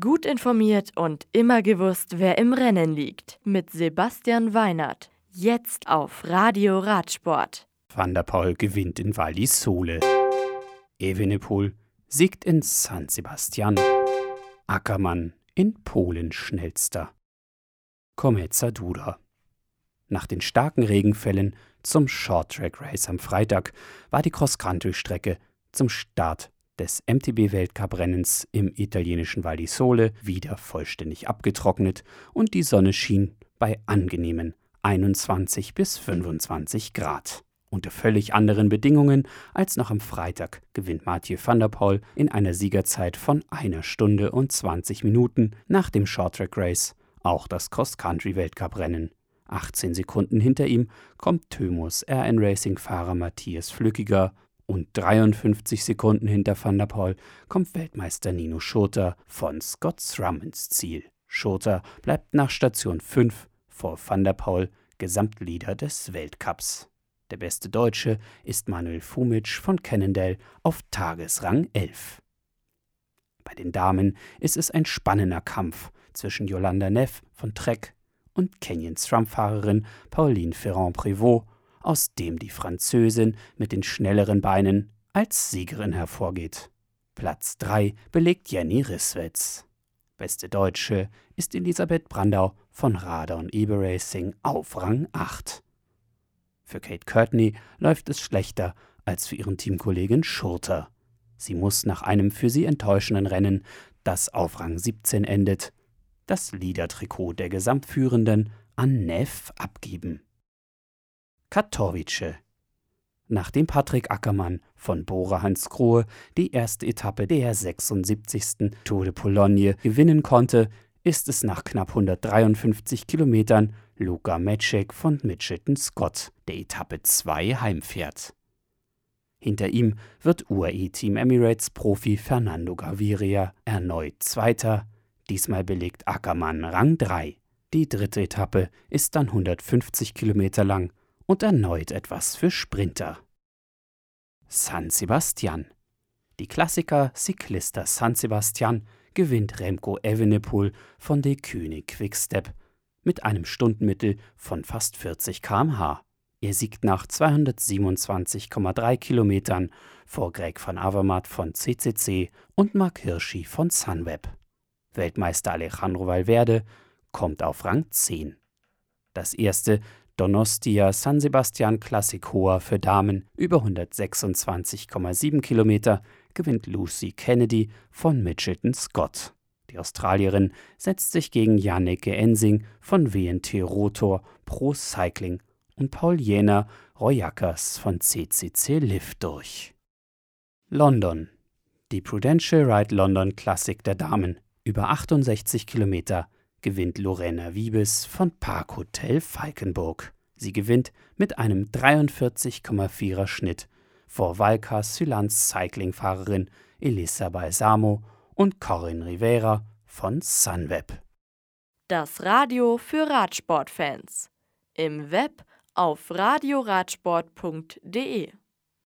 Gut informiert und immer gewusst, wer im Rennen liegt. Mit Sebastian Weinert. Jetzt auf Radio Radsport. Van der Poel gewinnt in Val di Sole. Evenepoel siegt in San Sebastian. Ackermann in Polen schnellster. Kometsa Duda. Nach den starken Regenfällen zum Short Track Race am Freitag war die Cross-Country-Strecke zum Start des MTB-Weltcuprennens im italienischen Val di Sole wieder vollständig abgetrocknet und die Sonne schien bei angenehmen 21 bis 25 Grad. Unter völlig anderen Bedingungen als noch am Freitag gewinnt Mathieu van der Poel in einer Siegerzeit von einer Stunde und 20 Minuten nach dem Shorttrack Race auch das Cross-Country-Weltcuprennen. 18 Sekunden hinter ihm kommt Thymus RN Racing-Fahrer Matthias Flückiger und 53 Sekunden hinter Van der Poel kommt Weltmeister Nino Schurter von Scott Thrum ins Ziel. Schurter bleibt nach Station 5 vor Van der Poel Gesamtleader des Weltcups. Der beste Deutsche ist Manuel Fumic von Cannondale auf Tagesrang 11. Bei den Damen ist es ein spannender Kampf zwischen Yolanda Neff von Trek und Canyon SRAM-Fahrerin Pauline Ferrand-Prévot aus dem die Französin mit den schnelleren Beinen als Siegerin hervorgeht. Platz 3 belegt Jenny Risswitz. Beste Deutsche ist Elisabeth Brandau von Radar und Eber Racing auf Rang 8. Für Kate Courtney läuft es schlechter als für ihren Teamkollegen Schurter. Sie muss nach einem für sie enttäuschenden Rennen, das auf Rang 17 endet, das Liedertrikot der Gesamtführenden an Neff abgeben. Katowice. Nachdem Patrick Ackermann von Bora Hansgrohe die erste Etappe der 76. Tour de Pologne gewinnen konnte, ist es nach knapp 153 Kilometern Luka Metschek von Mitchelton Scott, der Etappe 2 heimfährt. Hinter ihm wird UAE Team Emirates Profi Fernando Gaviria erneut Zweiter. Diesmal belegt Ackermann Rang 3. Die dritte Etappe ist dann 150 Kilometer lang und erneut etwas für Sprinter. San Sebastian. Die Klassiker Cyclista San Sebastian gewinnt Remco Evenepoel von De König Quickstep mit einem Stundenmittel von fast 40 km/h. Er siegt nach 227,3 Kilometern vor Greg van Avermaet von CCC und Mark Hirschi von Sunweb. Weltmeister Alejandro Valverde kommt auf Rang 10. Das erste Donostia San Sebastian Classic Hoa für Damen über 126,7 Kilometer gewinnt Lucy Kennedy von Mitchelton Scott. Die Australierin setzt sich gegen Janneke Ensing von WNT Rotor Pro Cycling und Paul Jäner Royakas von CCC Lift durch. London. Die Prudential Ride London Classic der Damen über 68 Kilometer gewinnt Lorena Wiebes von Parkhotel Falkenburg. Sie gewinnt mit einem 43,4er Schnitt vor Valka Sylans Cycling-Fahrerin Elisa Balsamo und Corinne Rivera von Sunweb. Das Radio für Radsportfans. Im Web auf radioradsport.de